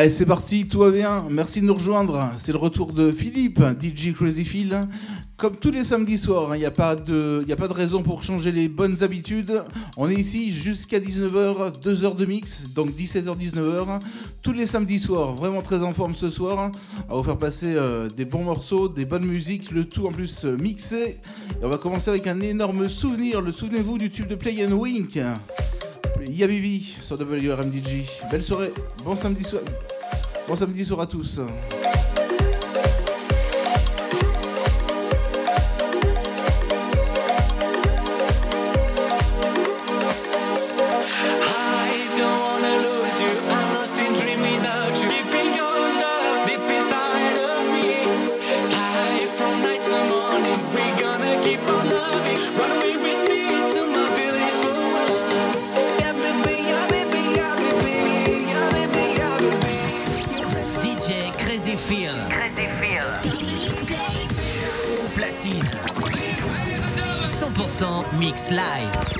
Allez, c'est parti, tout va bien. Merci de nous rejoindre. C'est le retour de Philippe, DJ Crazy Phil. Comme tous les samedis soirs, il n'y a, pas de, raison pour changer les bonnes habitudes. On est ici jusqu'à 19h, 2 h de mix, donc 17h-19h. Tous les samedis soirs, vraiment très en forme ce soir. À vous faire passer euh, des bons morceaux, des bonnes musiques, le tout en plus euh, mixé. Et on va commencer avec un énorme souvenir. Le souvenez-vous du tube de Play and Wink Yabibi sur WRMDG. Belle soirée, bon samedi soir. Bon samedi soir à tous. Mix Live.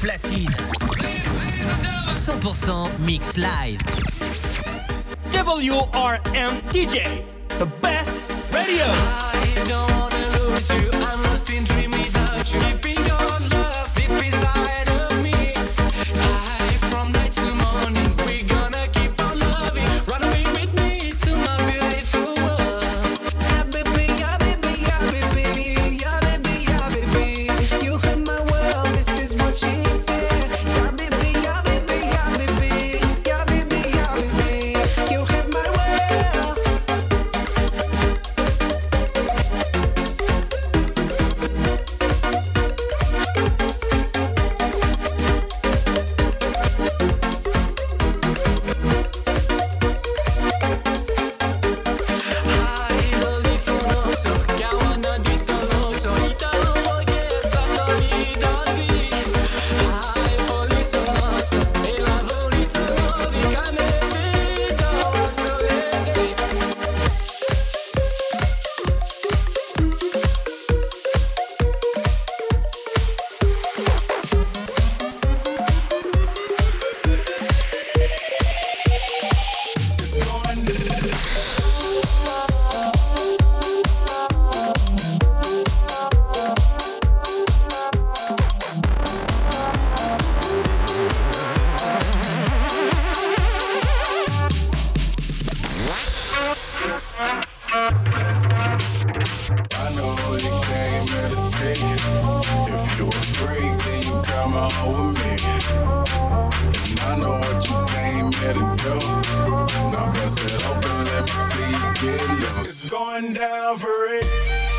platine. 100% mix live. WRM DJ, the best radio. I don't wanna lose you. I'm lost in dream without you. Keeping your It's going down for real.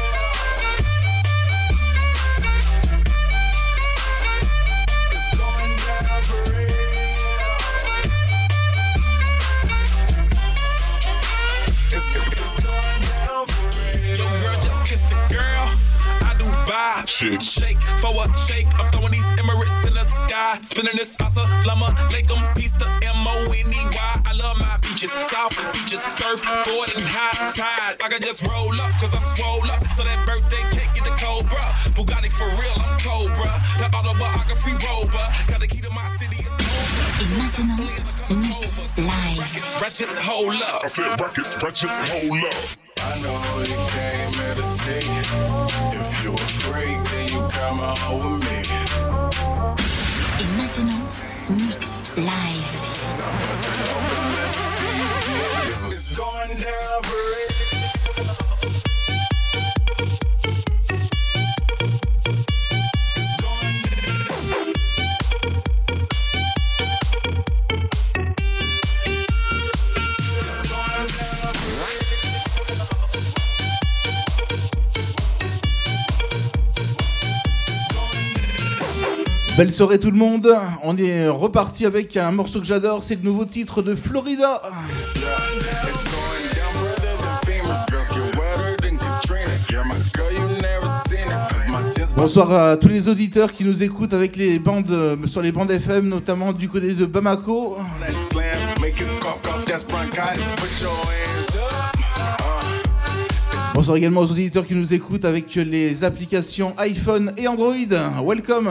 Shake. Shake for a shake. I'm throwing these Emirates in the sky. Spinning this asa lama. Lake them piece the M-O-N-E-Y. I love my beaches. South beaches. Surf, board, and high tide. I can just roll up, cause I'm swole up. So that birthday cake get the Cobra. Bugatti for real, I'm Cobra. The autobiography rover. Got the key to my city. Et maintenant, Nick Live. Ratchets, hold up. I said rackets, ratchets, hold up. I know you came here to see. You a freak, then you come on with me. Et maintenant, Nick Live. Now bust it open, let me see you. It's going down for Belle soirée tout le monde, on est reparti avec un morceau que j'adore, c'est le nouveau titre de Florida. Bonsoir à tous les auditeurs qui nous écoutent avec les bandes euh, sur les bandes FM, notamment du côté de Bamako. Bonsoir également aux auditeurs qui nous écoutent avec les applications iPhone et Android. Welcome.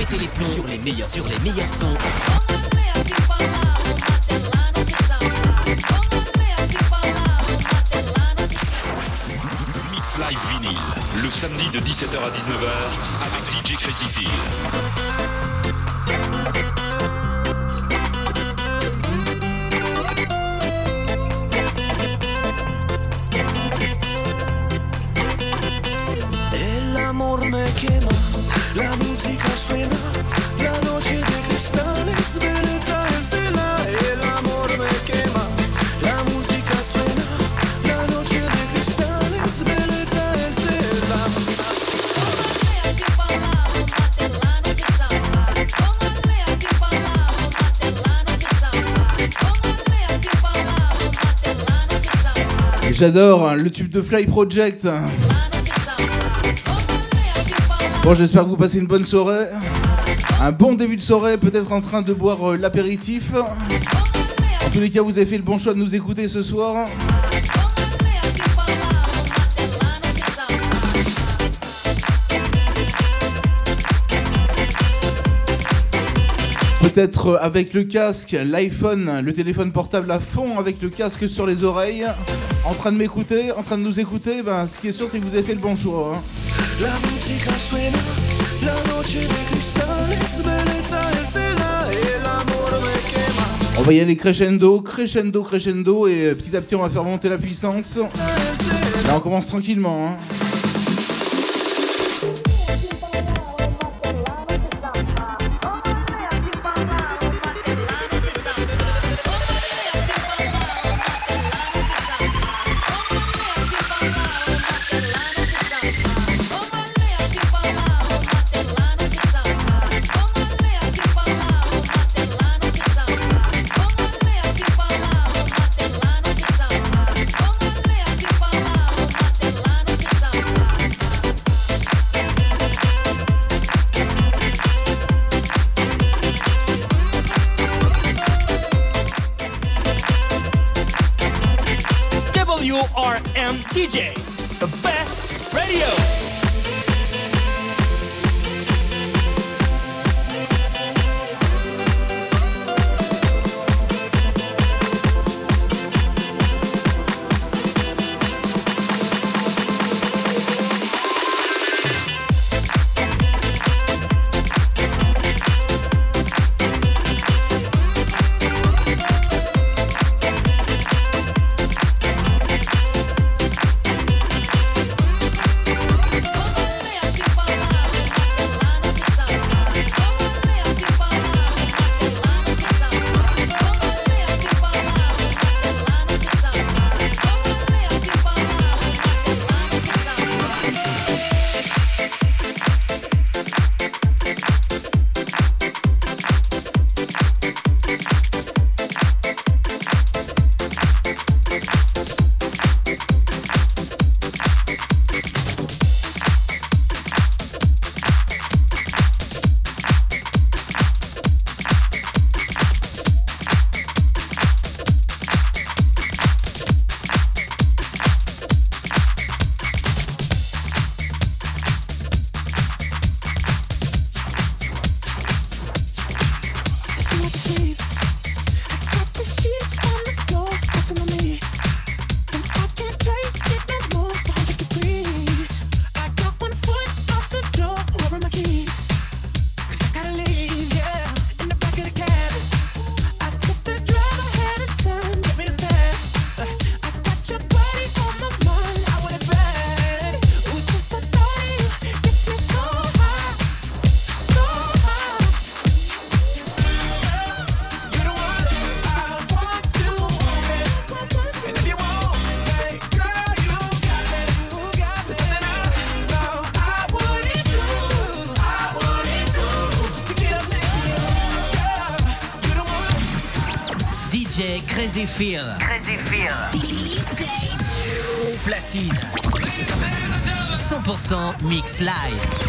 Péter les plombs sur les meilleurs, sur les meilleurs sons. Mix Live Vinyl, le samedi de 17h à 19h avec DJ Crazy Phil. J'adore le tube de Fly Project. Bon, j'espère que vous passez une bonne soirée. Un bon début de soirée, peut-être en train de boire euh, l'apéritif. En tous les cas, vous avez fait le bon choix de nous écouter ce soir. Peut-être avec le casque, l'iPhone, le téléphone portable à fond avec le casque sur les oreilles, en train de m'écouter, en train de nous écouter, ben, ce qui est sûr c'est que vous avez fait le bon choix. hein. La musica suena, la noche de cristales, bellezza el cela, el amor me quema. On va y aller crescendo, crescendo, crescendo, et euh, petit à petit on va faire monter la puissance. Là on commence tranquillement. hein. DJ, Feel. Crazy Feel. Au platine. 100% mix live.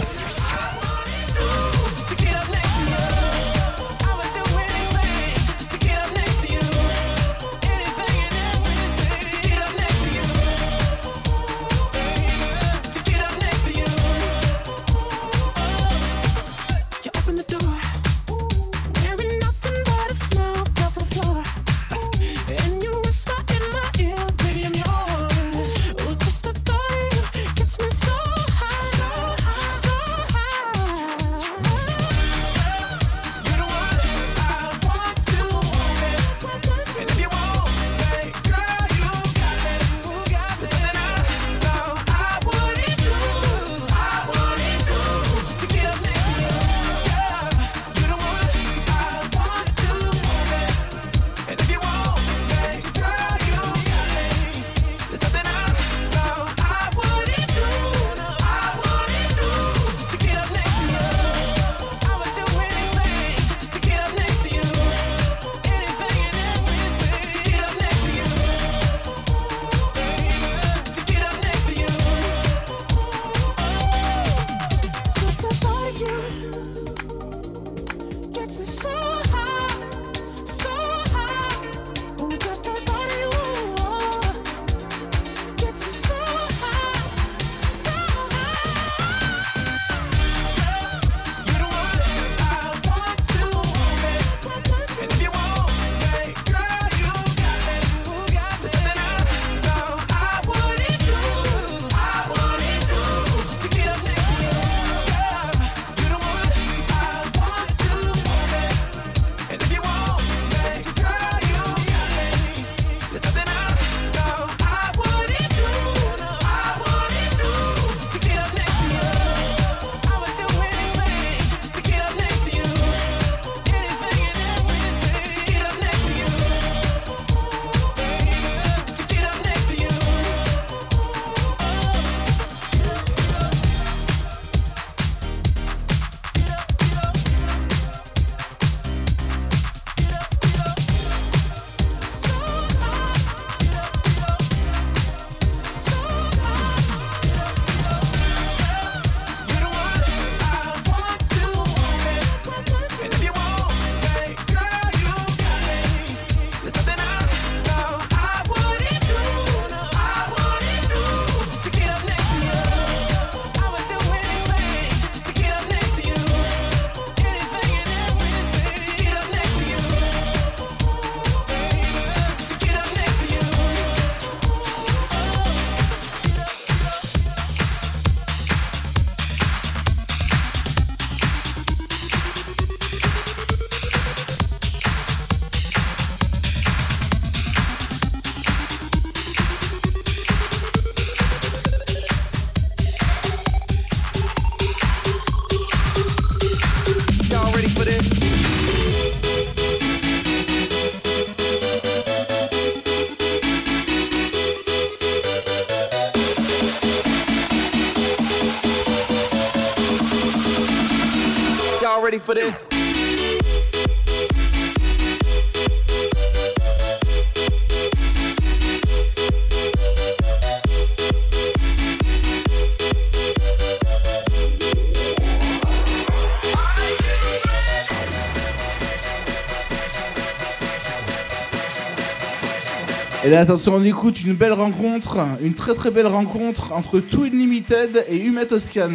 Là, attention, on écoute une belle rencontre, une très très belle rencontre entre Twin Limited et Humet Toscan.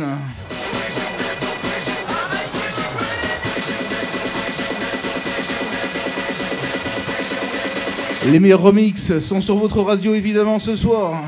Les meilleurs remix sont sur votre radio évidemment ce soir.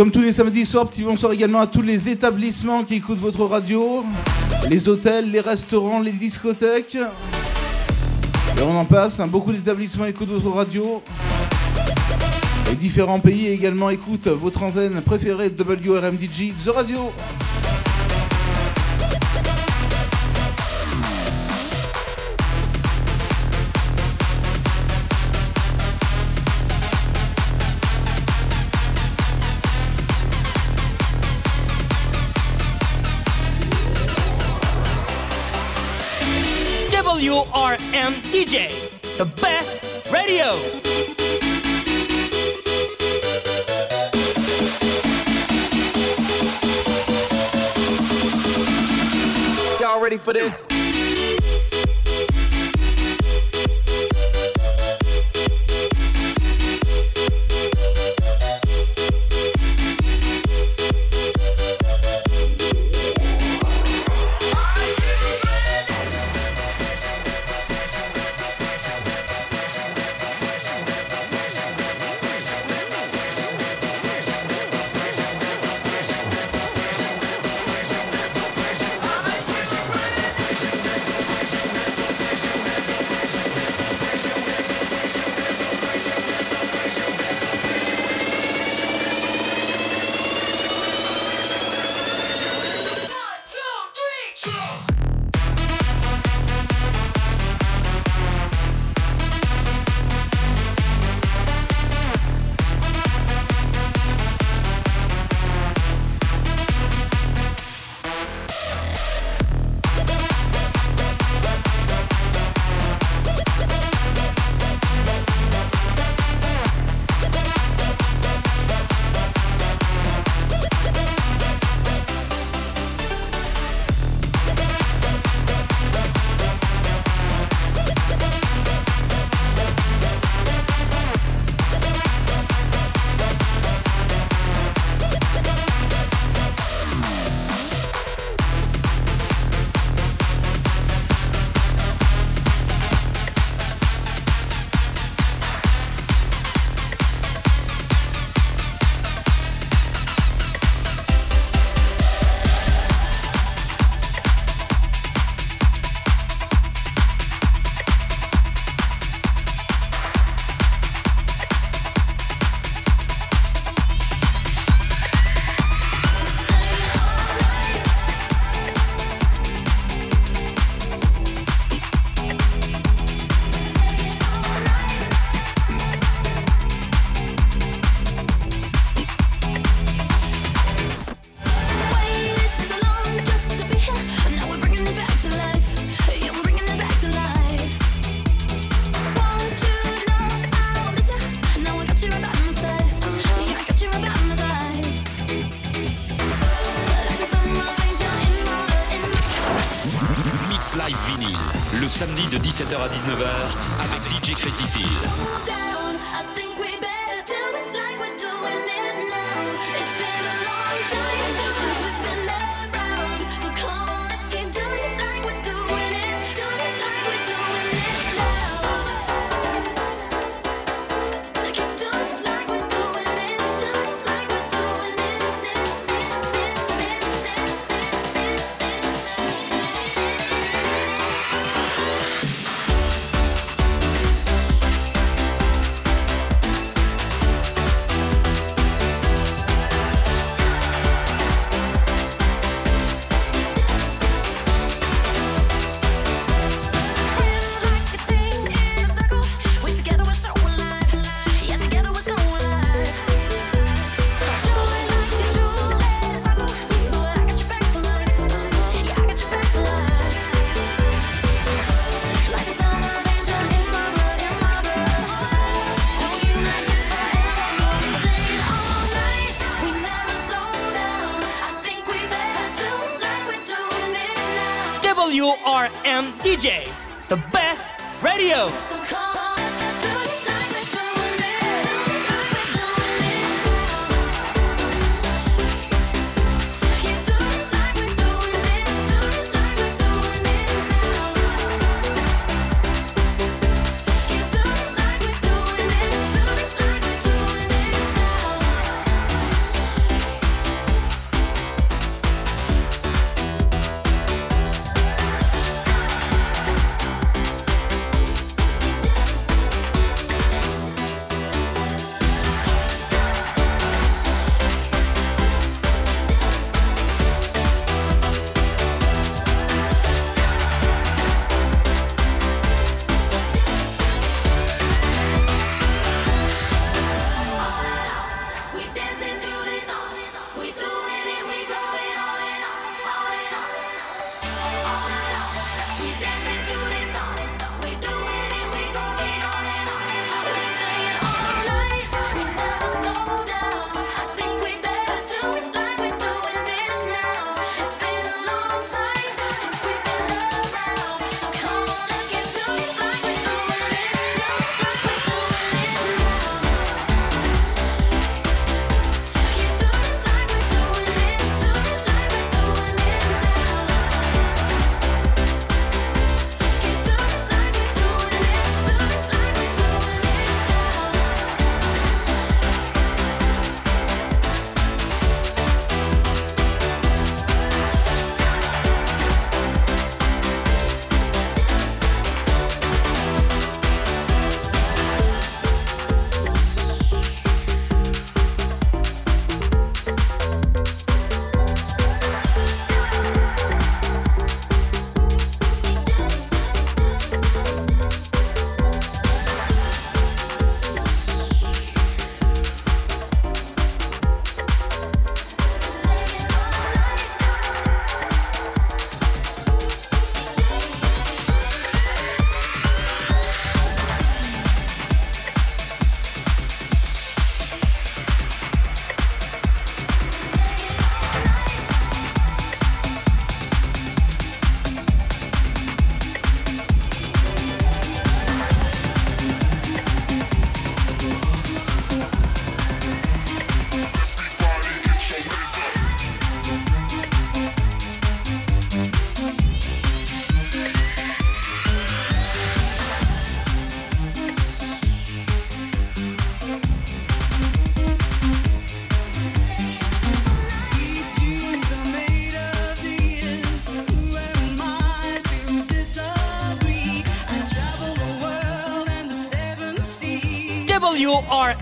Comme tous les samedis soirs, petit bonsoir également à tous les établissements qui écoutent votre radio, les hôtels, les restaurants, les discothèques. Et on en passe, hein, beaucoup d'établissements écoutent votre radio. Et différents pays également écoutent votre antenne préférée WRMDG, The Radio. WRM DJ, the best radio. Y'all ready for this?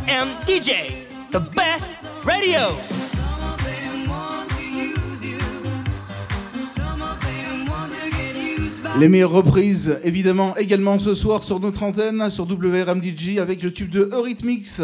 The best radio. Les meilleures reprises, évidemment, également ce soir sur notre antenne, sur WRM DJ, avec le tube de Eurythmics.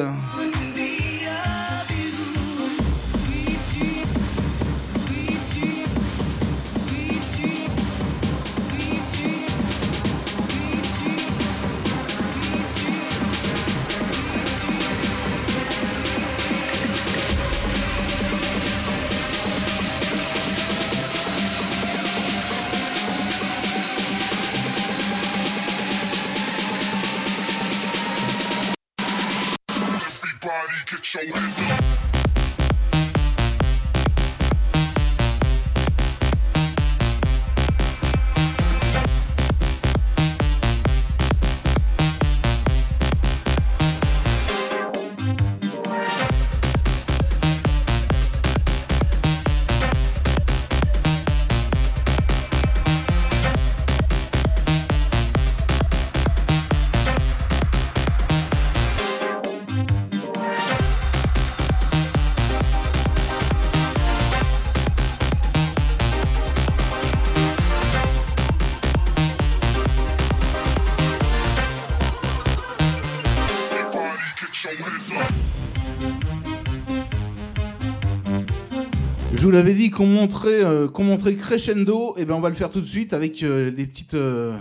Je vous l'avais dit qu'on montrait, euh, qu'on montrait crescendo, et ben on va le faire tout de suite avec euh, des petites, euh,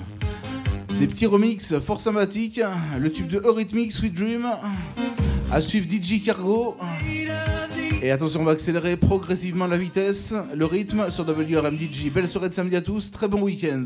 des petits remixes fort sympathiques. Le tube de Eurythmics, Sweet Dream, à suivre DJ Cargo. Et attention, on va accélérer progressivement la vitesse, le rythme sur WRMDJ. Belle soirée de samedi à tous, très bon week-end.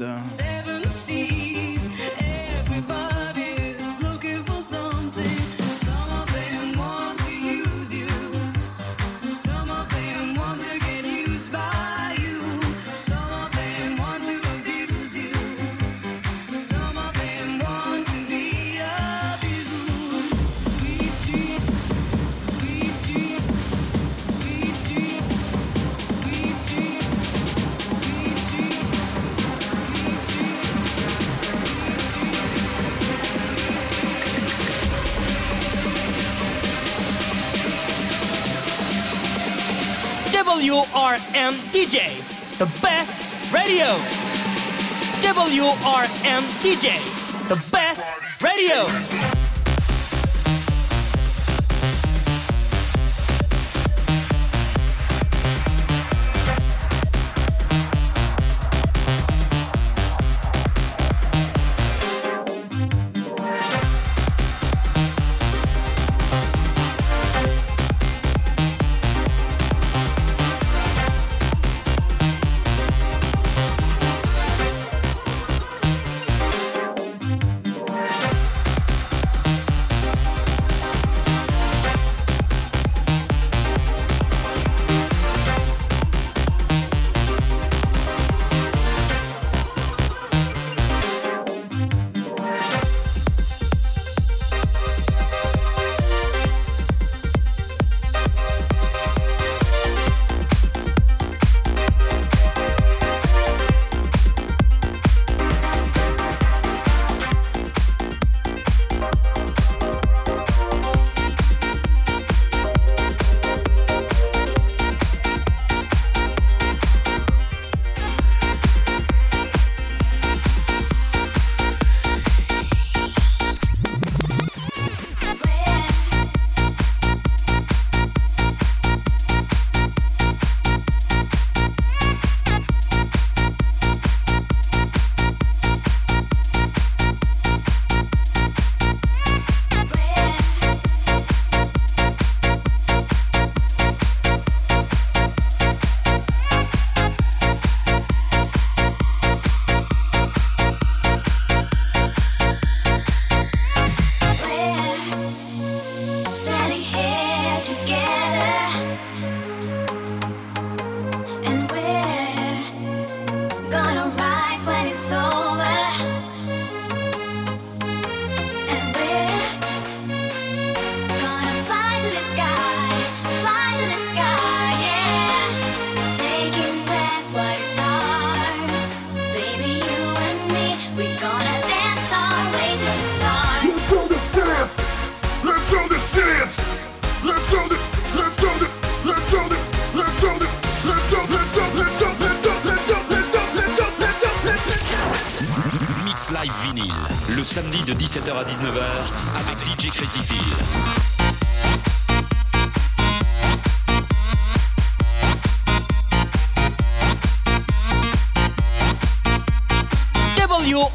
WRM DJ, the best radio. WRM DJ, the best radio.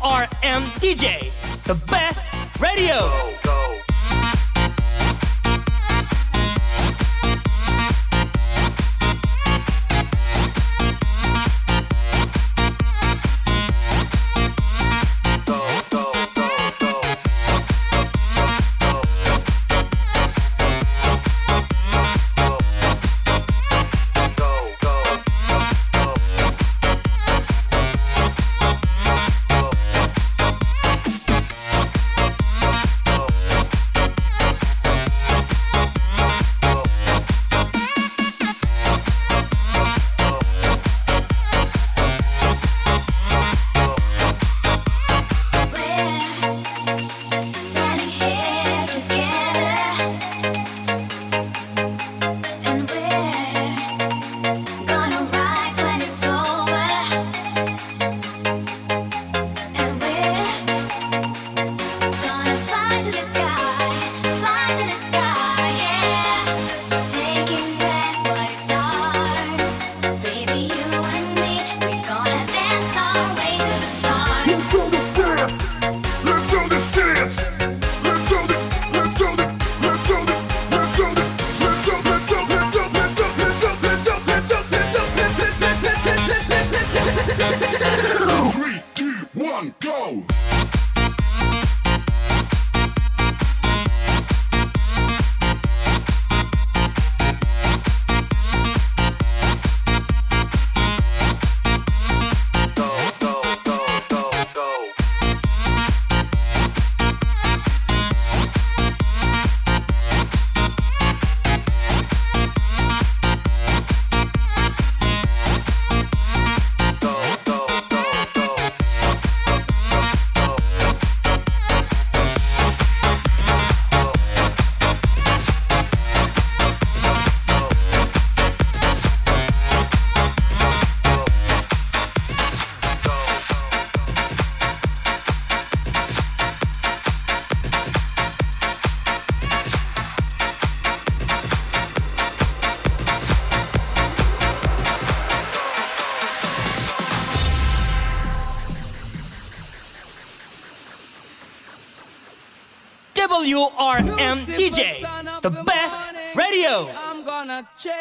ORM DJ, the best radio.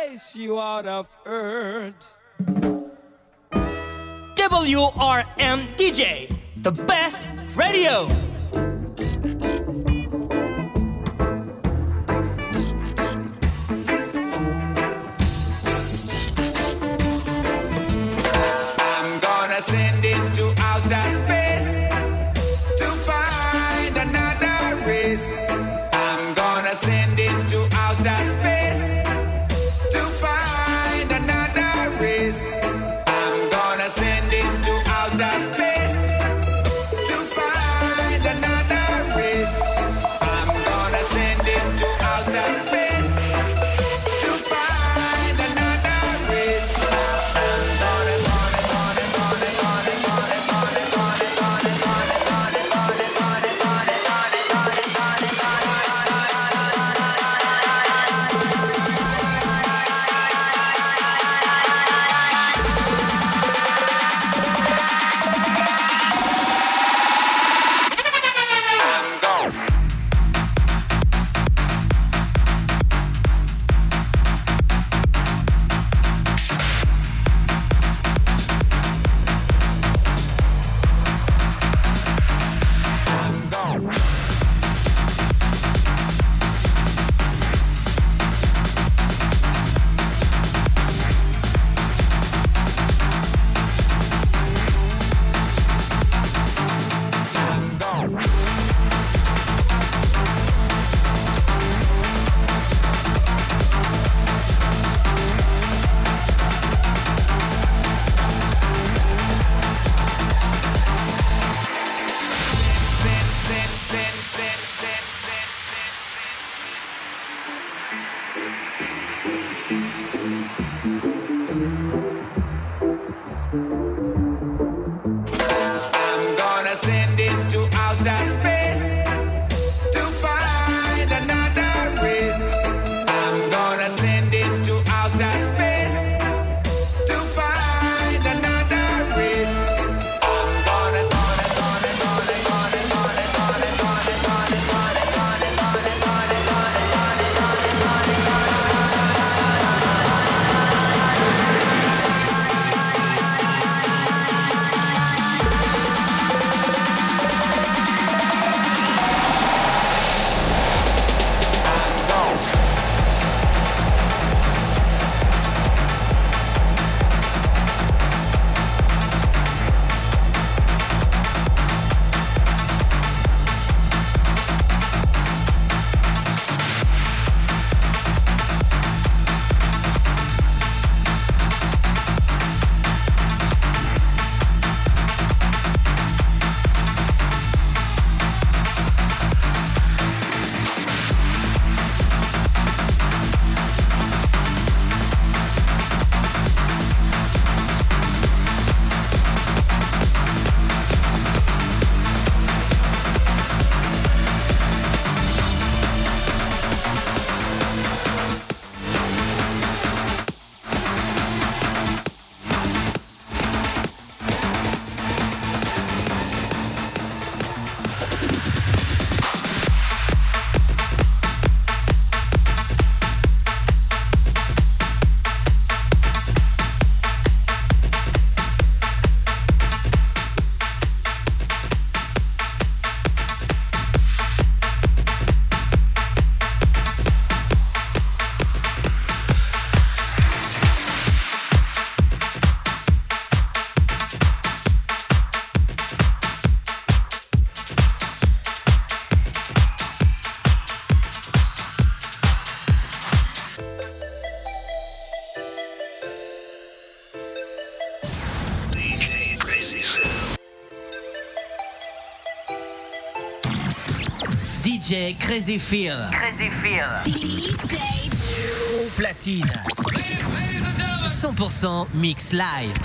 price you out of earth. WRM DJ, the best radio. I'm gonna send it to outer Crazy Feel. Crazy platine, 100% mix live.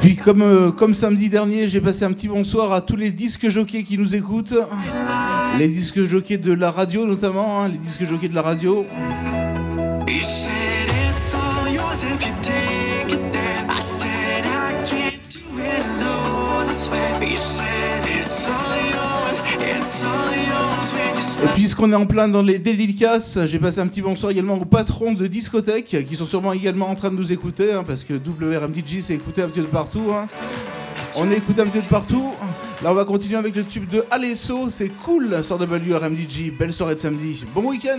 Puis comme, euh, comme samedi dernier, j'ai passé un petit bonsoir à tous les disques jockeys qui nous écoutent. Les disques jockeys de la radio notamment, hein, les disques jockeys de la radio. Et puisqu'on est en plein dans les dédicaces, j'ai passé un petit bonsoir également aux patrons de discothèques qui sont sûrement également en train de nous écouter, hein, parce que WRMDJ s'est écouté un petit peu de partout. hein. On est écouté un petit peu de partout. Là, on va continuer avec le tube de Alesso, c'est cool sur WRMDJ. Belle soirée de samedi. Bon week-end!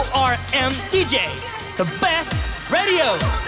WRM DJ, the best radio.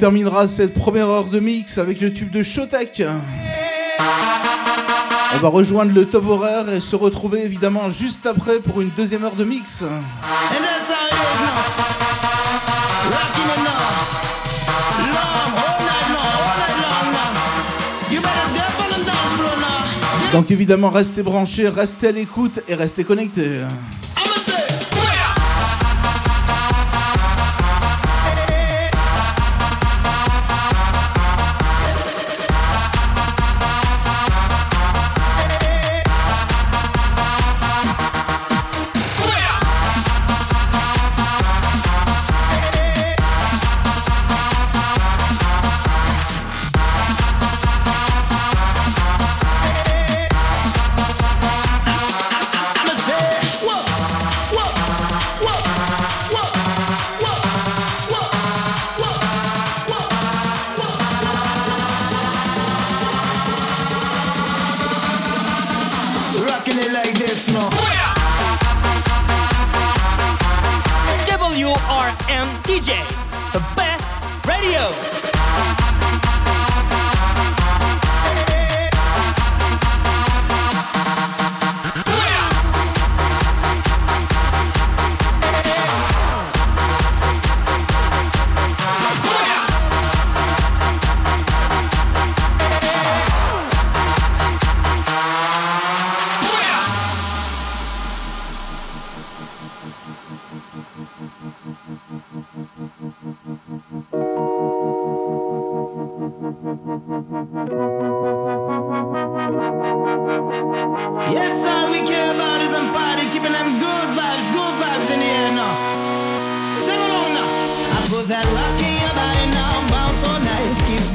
Terminera cette première heure de mix avec le tube de Shotak. On va rejoindre le top horaire et se retrouver évidemment juste après pour une deuxième heure de mix. Donc évidemment restez branchés, restez à l'écoute et restez connectés.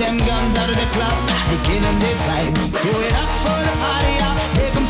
them guns out of the club. We're this vibe. Do it up for the party. yeah.